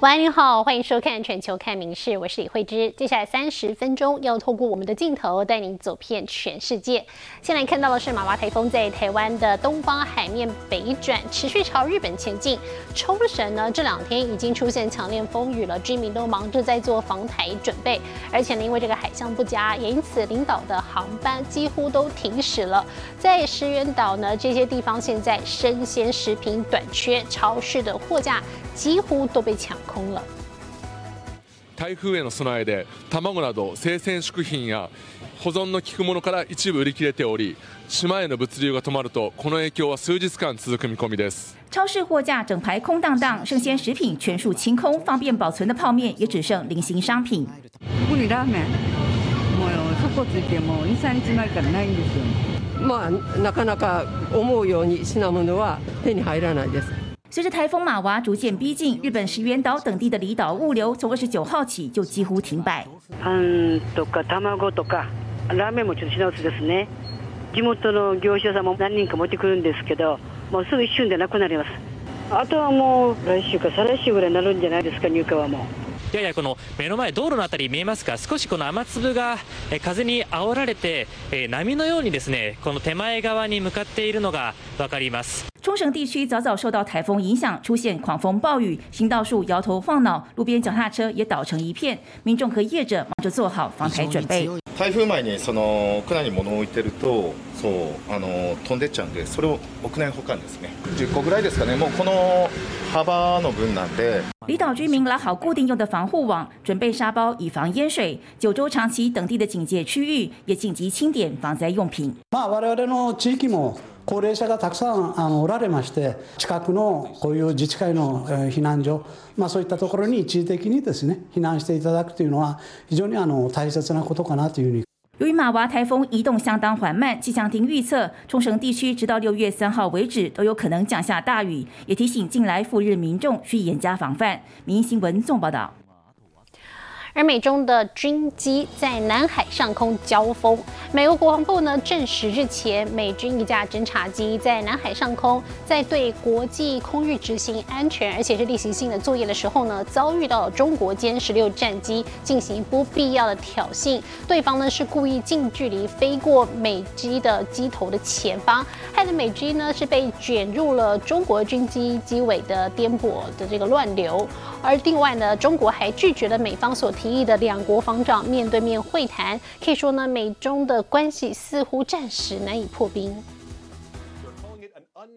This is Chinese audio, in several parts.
晚安，您好，欢迎收看《全球看名事》，我是李慧芝。接下来三十分钟要透过我们的镜头带您走遍全世界。先来看到的是马娃台风在台湾的东方海面北转，持续朝日本前进。冲绳呢这两天已经出现强烈风雨了，居民都忙着在做防台准备，而且呢因为这个海象不佳，也因此领导的航班几乎都停驶了。在石垣岛呢这些地方现在生鲜食品短缺，超市的货架几乎都被抢。空了。台風への備えで卵など生鮮食品や保存の効くものから一部売り切れており島への物流が止まるとこの影響は数日間続く見込みです超市货架整排空荡荡生鮮食品全数清空方便保存的泡面也只剩零星商品特にラーメンもう底ついてもう23日前からないんですよまあなかなか思うように品物は手に入らないです 随着台风马娃逐渐逼近，日本石垣岛等地的离岛物流从二十九号起就几乎停摆。パンとか卵とかラーメンもちょっと品薄ですね。地元の業者さんも何人か持ってくるんですけど、もうすぐ一瞬でなくなります。あとはもう来週か再来週ぐらいになるんじゃないですか入荷はもう。ややこの目の前道路のあたり見えますか？少しこの雨粒が風に煽られて波のようにですねこの手前側に向かっているのがわかります冲绳地区早早受到台风影响，出现狂风暴雨，行道树摇头晃脑，路边脚踏车也倒成一片，民众和业者忙着做好防台准备。台風前にその屋内に物を置いてると、そうあの飛んでっちゃうんで、それを屋内保管ですね。10個ぐらいですかね。もうこの幅の分なんで。离岛居民拉好固定用的防护网，准备沙包以防淹水。九州、长崎等地的警戒区域也紧急清点防灾用品。まあ我々の地域も 高齢者がたくさんあのおられまして、近くのこういう自治会の避難所、まあそういったところに一時的にですね避難していただくというのは非常にあの大切なことかなというふうに。由于马娃台风移动相当缓慢，气象厅预测冲绳地区直到六月三号为止都有可能降下大雨，也提醒近来赴日民众需严加防范。民新闻纵报道。而美中的军机在南海上空交锋，美国国防部呢证实，日前美军一架侦察机在南海上空，在对国际空域执行安全而且是例行性的作业的时候呢，遭遇到中国歼十六战机进行不必要的挑衅，对方呢是故意近距离飞过美机的机头的前方，害得美机呢是被卷入了中国军机机尾的颠簸的这个乱流。而另外呢，中国还拒绝了美方所提议的两国防长面对面会谈，可以说呢，美中的关系似乎暂时难以破冰。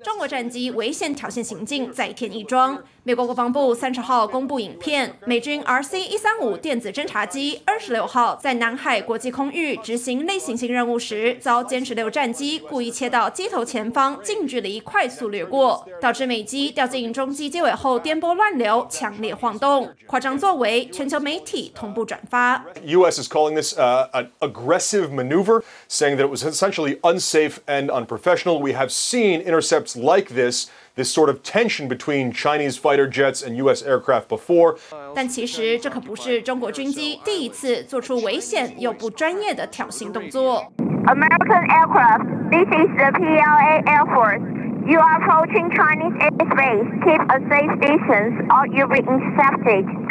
中国战机危险挑衅行径再添一桩。美国国防部三十号公布影片，美军 RC 一三五电子侦察机二十六号在南海国际空域执行类行性任务时，遭歼十六战机故意切到机头前方，近距离快速掠过，导致美机掉进中机机尾后颠簸乱流，强烈晃动。夸张作为，全球媒体同步转发。U.S. is calling this an aggressive maneuver, saying that it was essentially unsafe and unprofessional. We have seen in our intercepts like this. this sort of tension between Chinese fighter jets and U.S. aircraft before. 但其实这可不是中国军机第一次做出危险又不专业的挑衅动作。American aircraft, this is the PLA Air Force. You are approaching Chinese airspace. Keep a safe distance or you'll be intercepted.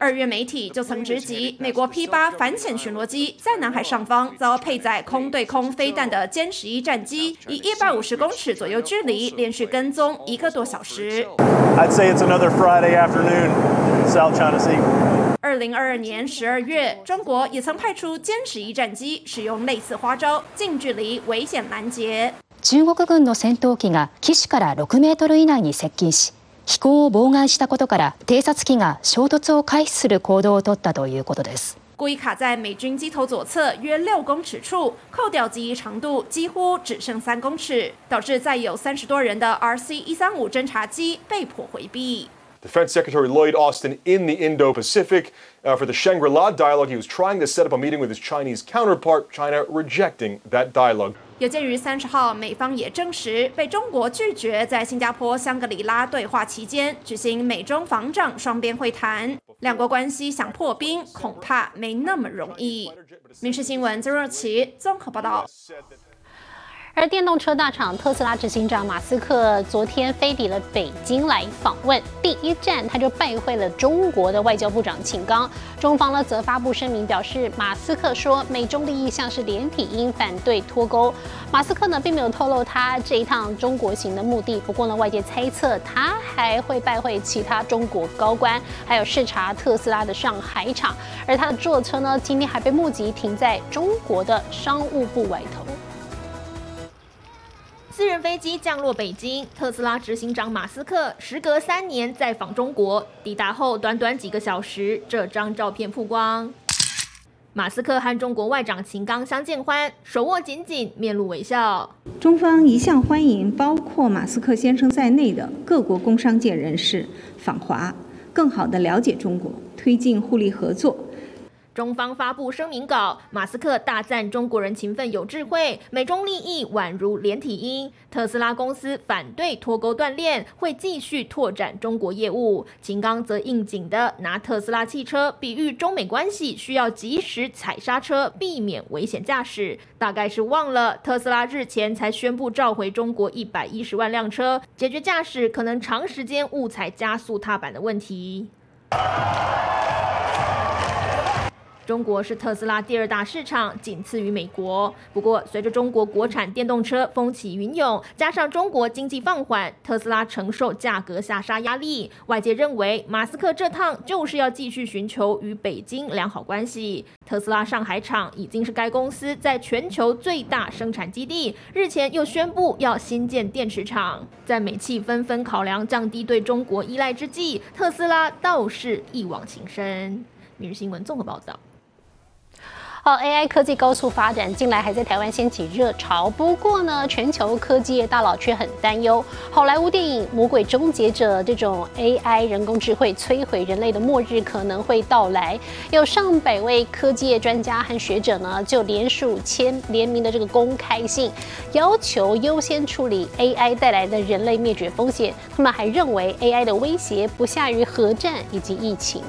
二月媒体就曾直击美国 P 八反潜巡逻机在南海上方遭配载空对空飞弹的歼十一战机，以一百五十公尺左右距离连续跟踪一个多小时。I'd say it's another Friday afternoon, South China Sea. 二零二二年十二月，中国也曾派出歼十一战机使用类似花招，近距离危险拦截。中国軍の戦闘機が機首から6メートル以内に接近し。 飛行を妨害したことから偵察機が衝突を回避する行動を取ったということです。故意卡在美军机头左侧约六公尺处，扣掉机翼长度几乎只剩三公尺，导致载有三十多人的 RC 一三五侦察机被迫回避。Defense Secretary Lloyd Austin in the Indo-Pacific uh, for the Shangri-La dialogue. He was trying to set up a meeting with his Chinese counterpart, China rejecting that dialogue. 有鉴于三十号，美方也证实被中国拒绝在新加坡香格里拉对话期间举行美中防长双边会谈，两国关系想破冰恐怕没那么容易。民事新闻曾若琪综合报道。而电动车大厂特斯拉执行长马斯克昨天飞抵了北京来访问，第一站他就拜会了中国的外交部长秦刚。中方呢则发布声明表示，马斯克说美中利益像是连体婴，反对脱钩。马斯克呢并没有透露他这一趟中国行的目的，不过呢外界猜测他还会拜会其他中国高官，还有视察特斯拉的上海厂。而他的座车呢今天还被目击停在中国的商务部外头。私人飞机降落北京，特斯拉执行长马斯克时隔三年再访中国，抵达后短短几个小时，这张照片曝光。马斯克和中国外长秦刚相见欢，手握紧紧，面露微笑。中方一向欢迎包括马斯克先生在内的各国工商界人士访华，更好地了解中国，推进互利合作。中方发布声明稿，马斯克大赞中国人勤奋有智慧，美中利益宛如连体婴。特斯拉公司反对脱钩断链，会继续拓展中国业务。秦刚则应景的拿特斯拉汽车比喻中美关系需要及时踩刹车，避免危险驾驶。大概是忘了特斯拉日前才宣布召回中国一百一十万辆车，解决驾驶可能长时间误踩加速踏板的问题。中国是特斯拉第二大市场，仅次于美国。不过，随着中国国产电动车风起云涌，加上中国经济放缓，特斯拉承受价格下杀压力。外界认为，马斯克这趟就是要继续寻求与北京良好关系。特斯拉上海厂已经是该公司在全球最大生产基地，日前又宣布要新建电池厂。在美企纷纷考量降低对中国依赖之际，特斯拉倒是一往情深。每日新闻综合报道。好，AI 科技高速发展，近来还在台湾掀起热潮。不过呢，全球科技业大佬却很担忧，好莱坞电影《魔鬼终结者》这种 AI 人工智慧摧毁人类的末日可能会到来。有上百位科技业专家和学者呢，就联署签联名的这个公开信，要求优先处理 AI 带来的人类灭绝风险。他们还认为 AI 的威胁不下于核战以及疫情。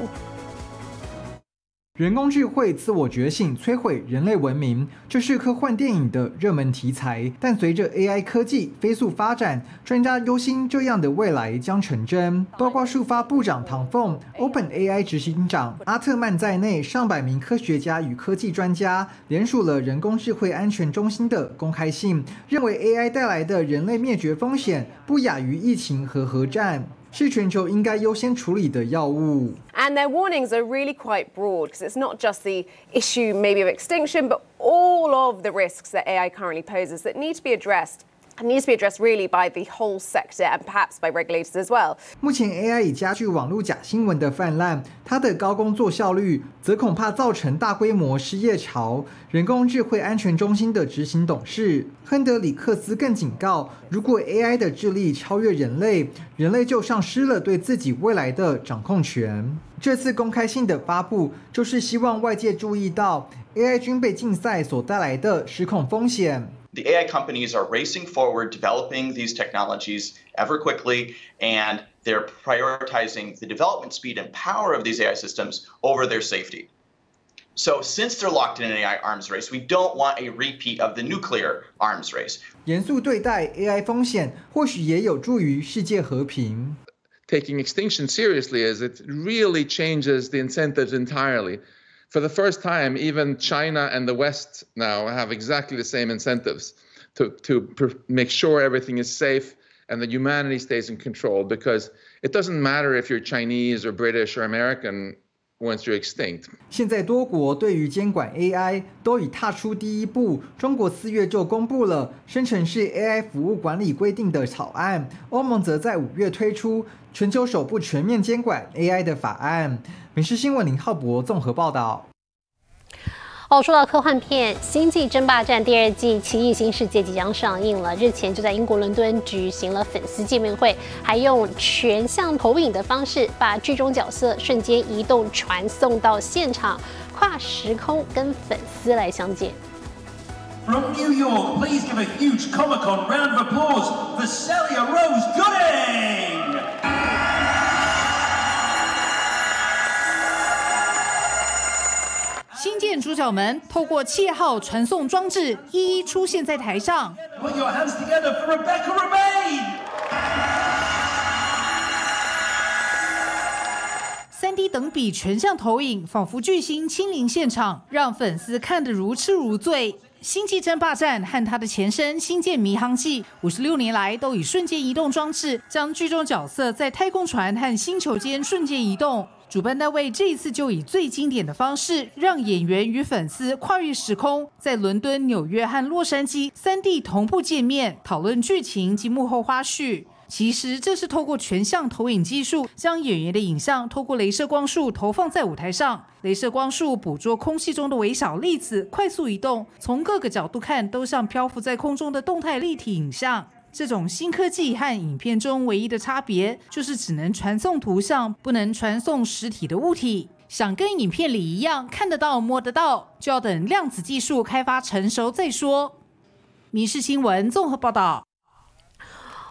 人工智慧自我觉醒，摧毁人类文明，这是科幻电影的热门题材。但随着 AI 科技飞速发展，专家忧心这样的未来将成真。包括数发部长唐凤、OpenAI 执行长阿特曼在内，上百名科学家与科技专家联署了人工智慧安全中心的公开信，认为 AI 带来的人类灭绝风险不亚于疫情和核战。是全球应该优先处理的药物。And their warnings are really quite broad because it's not just the issue maybe of extinction, but all of the risks that AI currently poses that need to be addressed. Needs to be addressed really by the whole sector and perhaps by regulators as well. 目前 AI 已加剧网络假新闻的泛滥，它的高工作效率则恐怕造成大规模失业潮。人工智慧安全中心的执行董事亨德里克斯更警告，如果 AI 的智力超越人类，人类就丧失了对自己未来的掌控权。这次公开信的发布，就是希望外界注意到 AI 军备竞赛所带来的失控风险。the AI companies are racing forward, developing these technologies ever quickly, and they're prioritizing the development speed and power of these AI systems over their safety. So, since they're locked in an AI arms race, we don't want a repeat of the nuclear arms race. 严肃对待 AI 风险，或许也有助于世界和平。Taking extinction seriously as it really changes the incentives entirely for the first time, even China and the West now have exactly the same incentives to, to make sure everything is safe and that humanity stays in control because it doesn't matter if you're Chinese or British or American 现在多国对于监管 AI 都已踏出第一步。中国四月就公布了生成式 AI 服务管理规定的草案，欧盟则在五月推出全球首部全面监管 AI 的法案。美食新闻林浩博综合报道。哦，说到科幻片《星际争霸战》第二季《奇异新世界》即将上映了，日前就在英国伦敦举行了粉丝见面会，还用全向投影的方式把剧中角色瞬间移动传送到现场，跨时空跟粉丝来相见。From New York, please give a huge Comic Con round of applause for Celia Rose Gooding. 新建主角们透过气号传送装置一一出现在台上。Put your hands together for Rebecca Remain. 三 D 等比全像投影，仿佛巨星亲临现场，让粉丝看得如痴如醉。星际争霸战和它的前身星舰迷航记，五十六年来都以瞬间移动装置将剧中角色在太空船和星球间瞬间移动。主办单位这一次就以最经典的方式，让演员与粉丝跨越时空，在伦敦、纽约和洛杉矶三地同步见面，讨论剧情及幕后花絮。其实这是透过全像投影技术，将演员的影像透过镭射光束投放在舞台上。镭射光束捕捉空气中的微小粒子快速移动，从各个角度看都像漂浮在空中的动态立体影像。这种新科技和影片中唯一的差别，就是只能传送图像，不能传送实体的物体。想跟影片里一样看得到、摸得到，就要等量子技术开发成熟再说。《民事新闻》综合报道。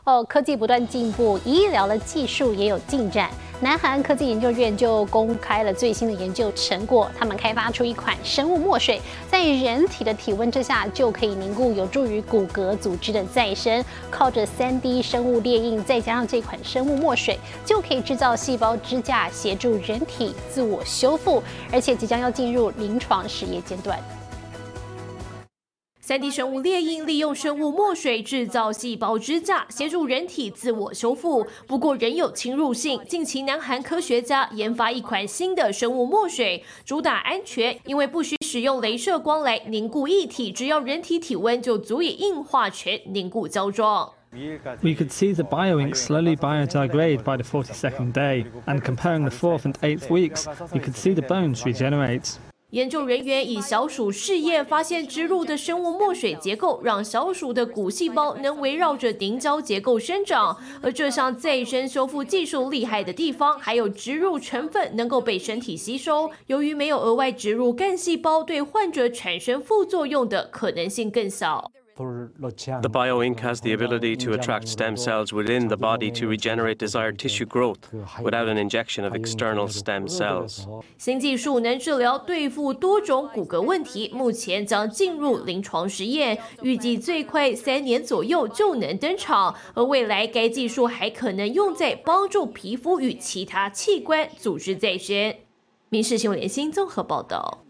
哦，科技不断进步，医疗的技术也有进展。南韩科技研究院就公开了最新的研究成果，他们开发出一款生物墨水，在人体的体温之下就可以凝固，有助于骨骼组织的再生。靠着 3D 生物列印，再加上这款生物墨水，就可以制造细胞支架，协助人体自我修复，而且即将要进入临床实验阶段。三 D 生物猎鹰利用生物墨水制造细胞支架，协助人体自我修复。不过仍有侵入性。近期，南韩科学家研发一款新的生物墨水，主打安全，因为不需使用镭射光来凝固液体，只要人体体温就足以硬化成凝固胶状。We could see the bioink slowly biodegrade by the 42nd day, and comparing the fourth and eighth weeks, we could see the bones regenerate. 研究人员以小鼠试验发现，植入的生物墨水结构让小鼠的骨细胞能围绕着凝胶结构生长。而这项再生修复技术厉害的地方，还有植入成分能够被身体吸收。由于没有额外植入干细胞，对患者产生副作用的可能性更小。The bioink has the ability to attract stem cells within the body to regenerate desired tissue growth without an injection of external stem cells. 新技术能治疗对付多种骨骼问题，目前将进入临床实验，预计最快三年左右就能登场。而未来该技术还可能用在帮助皮肤与其他器官组织再生。民事新闻联新综合报道。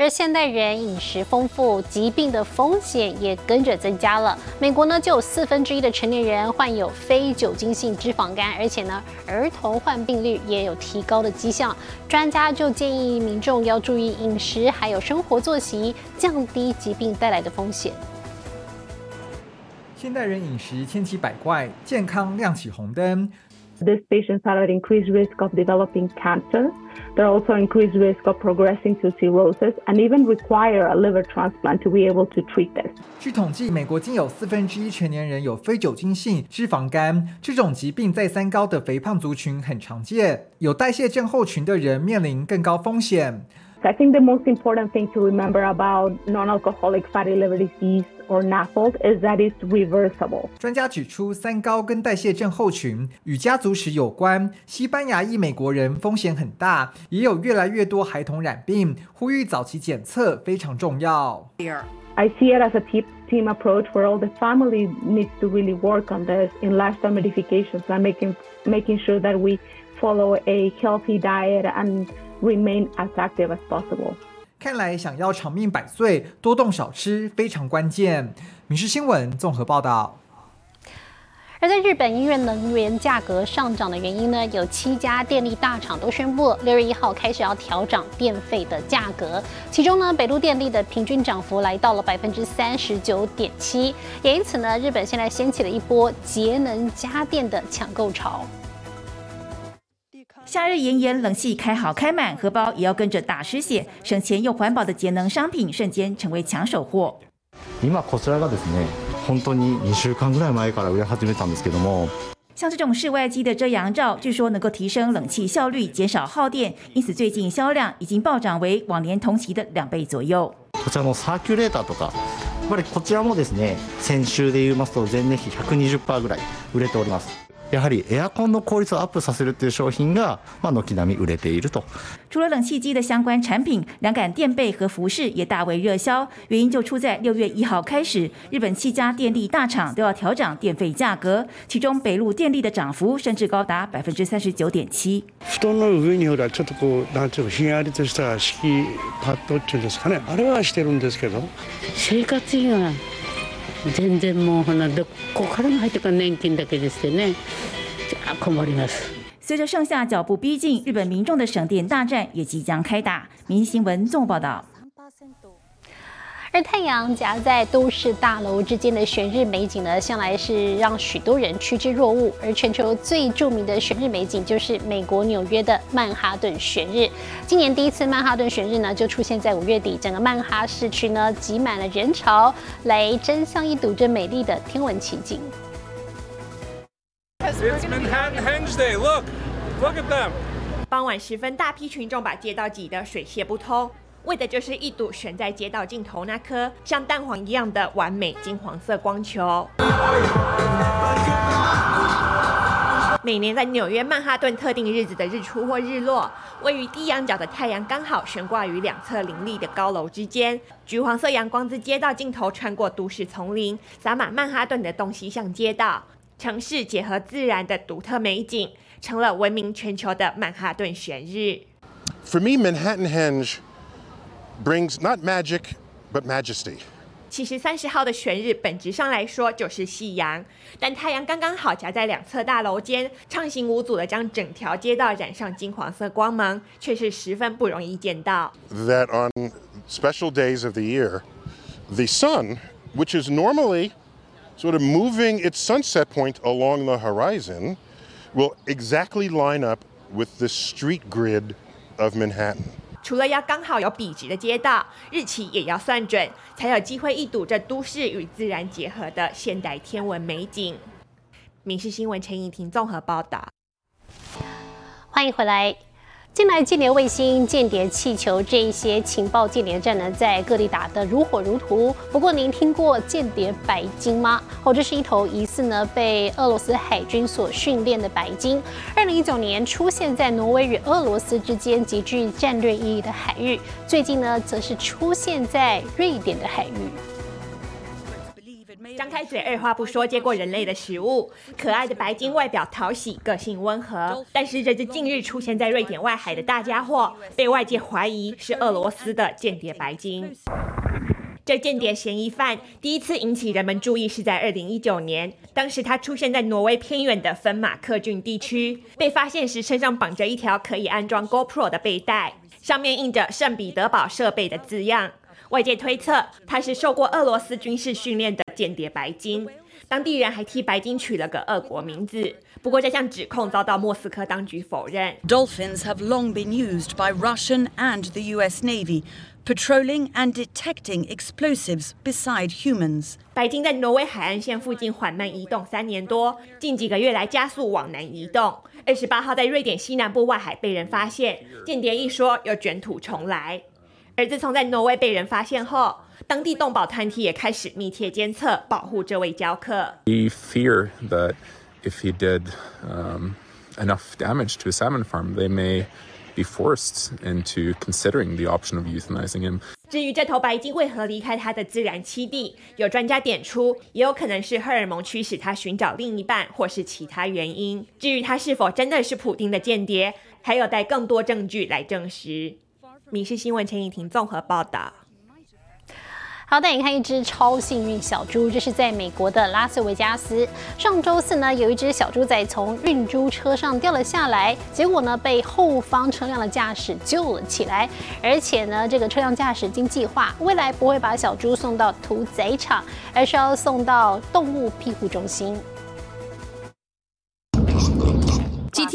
而现代人饮食丰富，疾病的风险也跟着增加了。美国呢，就有四分之一的成年人患有非酒精性脂肪肝，而且呢，儿童患病率也有提高的迹象。专家就建议民众要注意饮食，还有生活作息，降低疾病带来的风险。现代人饮食千奇百怪，健康亮起红灯。These patients are at increased risk of developing cancer. They're also increased risk of progressing to cirrhosis and even require a liver transplant to be able to treat this. 据统计，美国仅有四分之一成年人有非酒精性脂肪肝，这种疾病在三高的肥胖族群很常见，有代谢症候群的人面临更高风险。 I think the most important thing to remember about non-alcoholic fatty liver disease or NAFLD is that it's reversible. 专家指出，三高跟代谢症候群与家族史有关。西班牙裔美国人风险很大，也有越来越多孩童染病，呼吁早期检测非常重要。 I see it as a team team approach where all the family needs to really work on this in lifestyle modifications and making making sure that we follow a healthy diet and remain as active as possible. 看来想要长命百岁，多动少吃非常关键。民事新闻综合报道。而在日本，因为能源价格上涨的原因呢，有七家电力大厂都宣布六月一号开始要调涨电费的价格。其中呢，北陆电力的平均涨幅来到了百分之三十九点七，也因此呢，日本现在掀起了一波节能家电的抢购潮。夏日炎炎，冷气开好开满，荷包也要跟着大失血。省钱又环保的节能商品，瞬间成为抢手货。今こちらがですね、本当に2週間ぐらい前から売れ始めたんですけども。像这种室外机的遮阳罩，据说能够提升冷气效率，减少耗電，因此最近销量已经暴涨为往年同期的两倍左右。こちらのサーキュレーターとか、やっぱりこちらもですね、先週で言いますと前年比120%ぐらい売れております。 やはりエアコンの効率をアップさせるという商品が、まあ、軒並み売れていると。除了冷气机的相关产品，凉感垫被和服饰也大为热销。原因就出在六月一号开始，日本七家电力大厂都要调涨电费价格，其中北陆电力的涨幅甚至高达百分之三十九点七。布団の上にほらちょっとこうなんていうのひんやりとした敷パッドっていうんですかねあれはしてるんですけど生活費が全然もうほなどこからも入ってくる年金だけですねあ困ります随着盛夏脚步逼近，日本民众的省电大战也即将开打。民新闻纵报道。而太阳夹在都市大楼之间的悬日美景呢，向来是让许多人趋之若鹜。而全球最著名的悬日美景就是美国纽约的曼哈顿悬日。今年第一次曼哈顿悬日呢，就出现在五月底，整个曼哈市区呢挤满了人潮，来争相一睹这美丽的天文奇景。It's Manhattan Henge Day. Look, look at them. 傍晚时分，大批群众把街道挤得水泄不通。为的就是一睹悬在街道尽头那颗像蛋黄一样的完美金黄色光球。每年在纽约曼哈顿特定日子的日出或日落，位于低仰角的太阳刚好悬挂于两侧林立的高楼之间，橘黄色阳光自街道尽头穿过都市丛林，洒满曼哈顿的东西向街道，城市结合自然的独特美景，成了闻名全球的曼哈顿悬日。For me, Manhattan Henge brings not magic, but majesty. 其实三十号的悬日本质上来说就是夕阳，但太阳刚刚好夹在两侧大楼间，畅行无阻的将整条街道染上金黄色光芒，却是十分不容易见到。 That on special days of the year, the sun, which is normally sort of moving its sunset point along the horizon, will exactly line up with the street grid of Manhattan. 除了要刚好有笔直的街道，日期也要算准，才有机会一睹这都市与自然结合的现代天文美景。民事新闻陈颖婷综合报道。欢迎回来。近来间谍卫星、间谍气球这一些情报间谍战呢，在各地打得如火如荼。不过，您听过间谍白鲸吗？哦，这是一头疑似呢被俄罗斯海军所训练的白鲸。二零一九年出现在挪威与俄罗斯之间极具战略意义的海域，最近呢，则是出现在瑞典的海域。张开嘴，二话不说接过人类的食物。可爱的白鲸外表讨喜，个性温和，但是这只近日出现在瑞典外海的大家伙，被外界怀疑是俄罗斯的间谍白鲸。这间谍嫌疑犯第一次引起人们注意是在二零一九年，当时他出现在挪威偏远的芬马克郡地区，被发现时身上绑着一条可以安装 GoPro 的背带，上面印着圣彼得堡设备的字样。外界推测他是受过俄罗斯军事训练的间谍白金，当地人还替白金取了个俄国名字。不过这项指控遭到莫斯科当局否认。Dolphins have long been used by Russian and the US Navy, patrolling and detecting explosives beside humans. 白鲸在挪威海岸线附近缓慢移动三年多，近几个月来加速往南移动。二十八号在瑞典西南部外海被人发现，间谍一说又卷土重来。而自从在挪威被人发现后，当地动保团体也开始密切监测，保护这位教客。We fear that if he did um, enough damage to a salmon farm, they may be forced into considering the option of euthanizing him. 至于这头白鲸为何离开它的自然栖地，有专家点出，也有可能是荷尔蒙驱使它寻找另一半，或是其他原因。至于它是否真的是普丁的间谍，还有待更多证据来证实。民事新闻陈颖婷综合报道。好，带你看一只超幸运小猪，这是在美国的拉斯维加斯。上周四呢，有一只小猪仔从运猪车上掉了下来，结果呢被后方车辆的驾驶救了起来。而且呢，这个车辆驾驶经计划，未来不会把小猪送到屠宰场，而是要送到动物庇护中心。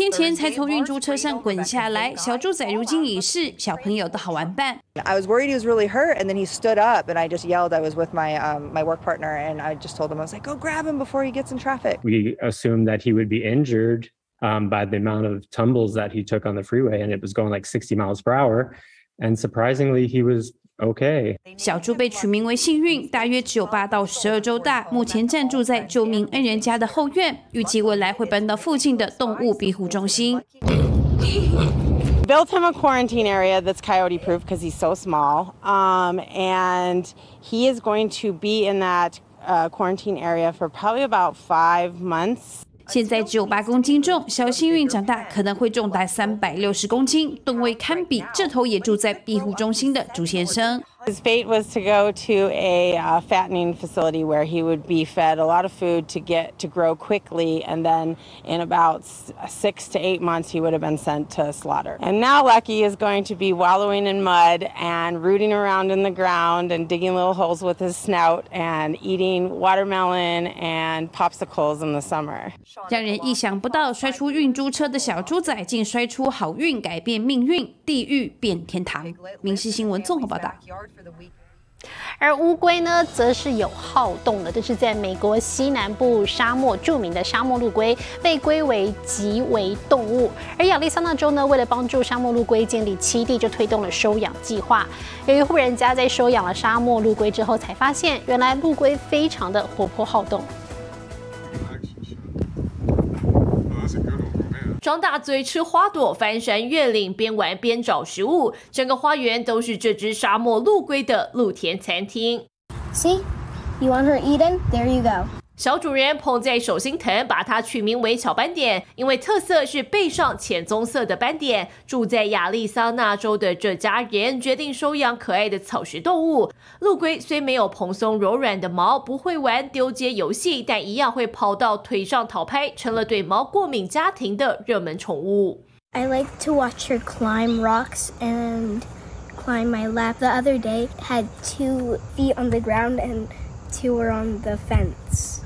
天前才从运猪车上滚下来，小猪仔如今已是小朋友的好玩伴。 I was worried he was really hurt, and then he stood up, and I just yelled. I was with my um, my work partner, and I just told him I was like, "Go grab him before he gets in traffic." We assumed that he would be injured um, by the amount of tumbles that he took on the freeway, and it was going like 60 miles per hour. And surprisingly, he was okay. 小猪被取名为幸运，大约只有八到十二周大，目前暂住在救命恩人家的后院，预计未来会搬到附近的动物庇护中心。built him a quarantine area that's coyote proof because he's so small. Um, and he is going to be in that uh, quarantine area for probably about five months. 现在只有八公斤重，小幸运长大可能会重达三百六十公斤，吨位堪比这头也住在庇护中心的朱先生。His fate was to go to a uh, fattening facility where he would be fed a lot of food to get to grow quickly, and then in about six to eight months, he would have been sent to slaughter. And now Lucky is going to be wallowing in mud and rooting around in the ground and digging little holes with his snout and eating watermelon and popsicles in the summer. 让人意想不到，摔出运猪车的小猪仔竟摔出好运，改变命运，地狱变天堂。民事新闻综合报道。 而乌龟呢，则是有好动的。这是在美国西南部沙漠著名的沙漠陆龟，被归为极为动物。而亚利桑那州呢，为了帮助沙漠陆龟建立栖地，就推动了收养计划。有一户人家在收养了沙漠陆龟之后，才发现原来陆龟非常的活泼好动。张大嘴吃花朵，翻山越岭，边玩边找食物，整个花园都是这只沙漠陆龟的露天餐厅。See, you want her eaten? There you go. 小主人捧在手心疼，把它取名为小斑点，因为特色是背上浅棕色的斑点。住在亚利桑那州的这家人决定收养可爱的草食动物。陆龟虽没有蓬松柔软的毛，不会玩丢接游戏，但一样会跑到腿上讨拍，成了对毛过敏家庭的热门宠物。I like to watch her climb rocks and climb my lap. The other day had two feet on the ground and two were on the fence.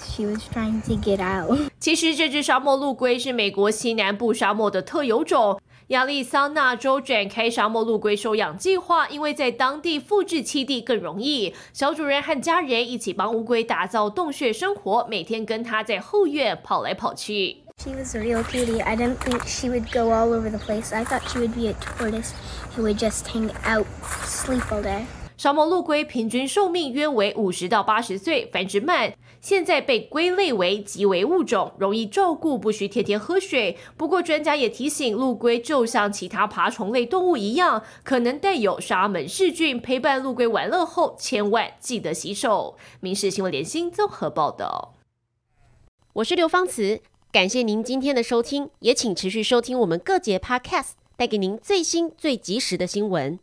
She was trying to get out. 其实这只沙漠陆龟是美国西南部沙漠的特有种。亚利桑那州展开沙漠陆龟收养计划，因为在当地复制栖地更容易。小主人和家人一起帮乌龟打造洞穴生活，每天跟它在后院跑来跑去。She was a real cutie. I didn't think she would go all over the place. I thought she would be a tortoise who would just hang out, sleep all day. 沙漠陆龟平均寿命约为五十到八十岁，繁殖慢，现在被归类为极危物种，容易照顾，不需天天喝水。不过专家也提醒，陆龟就像其他爬虫类动物一样，可能带有沙门氏菌。陪伴陆龟玩乐后，千万记得洗手。民事新闻联新综合报道。我是刘芳慈，感谢您今天的收听，也请持续收听我们各节 Podcast，带给您最新最及时的新闻。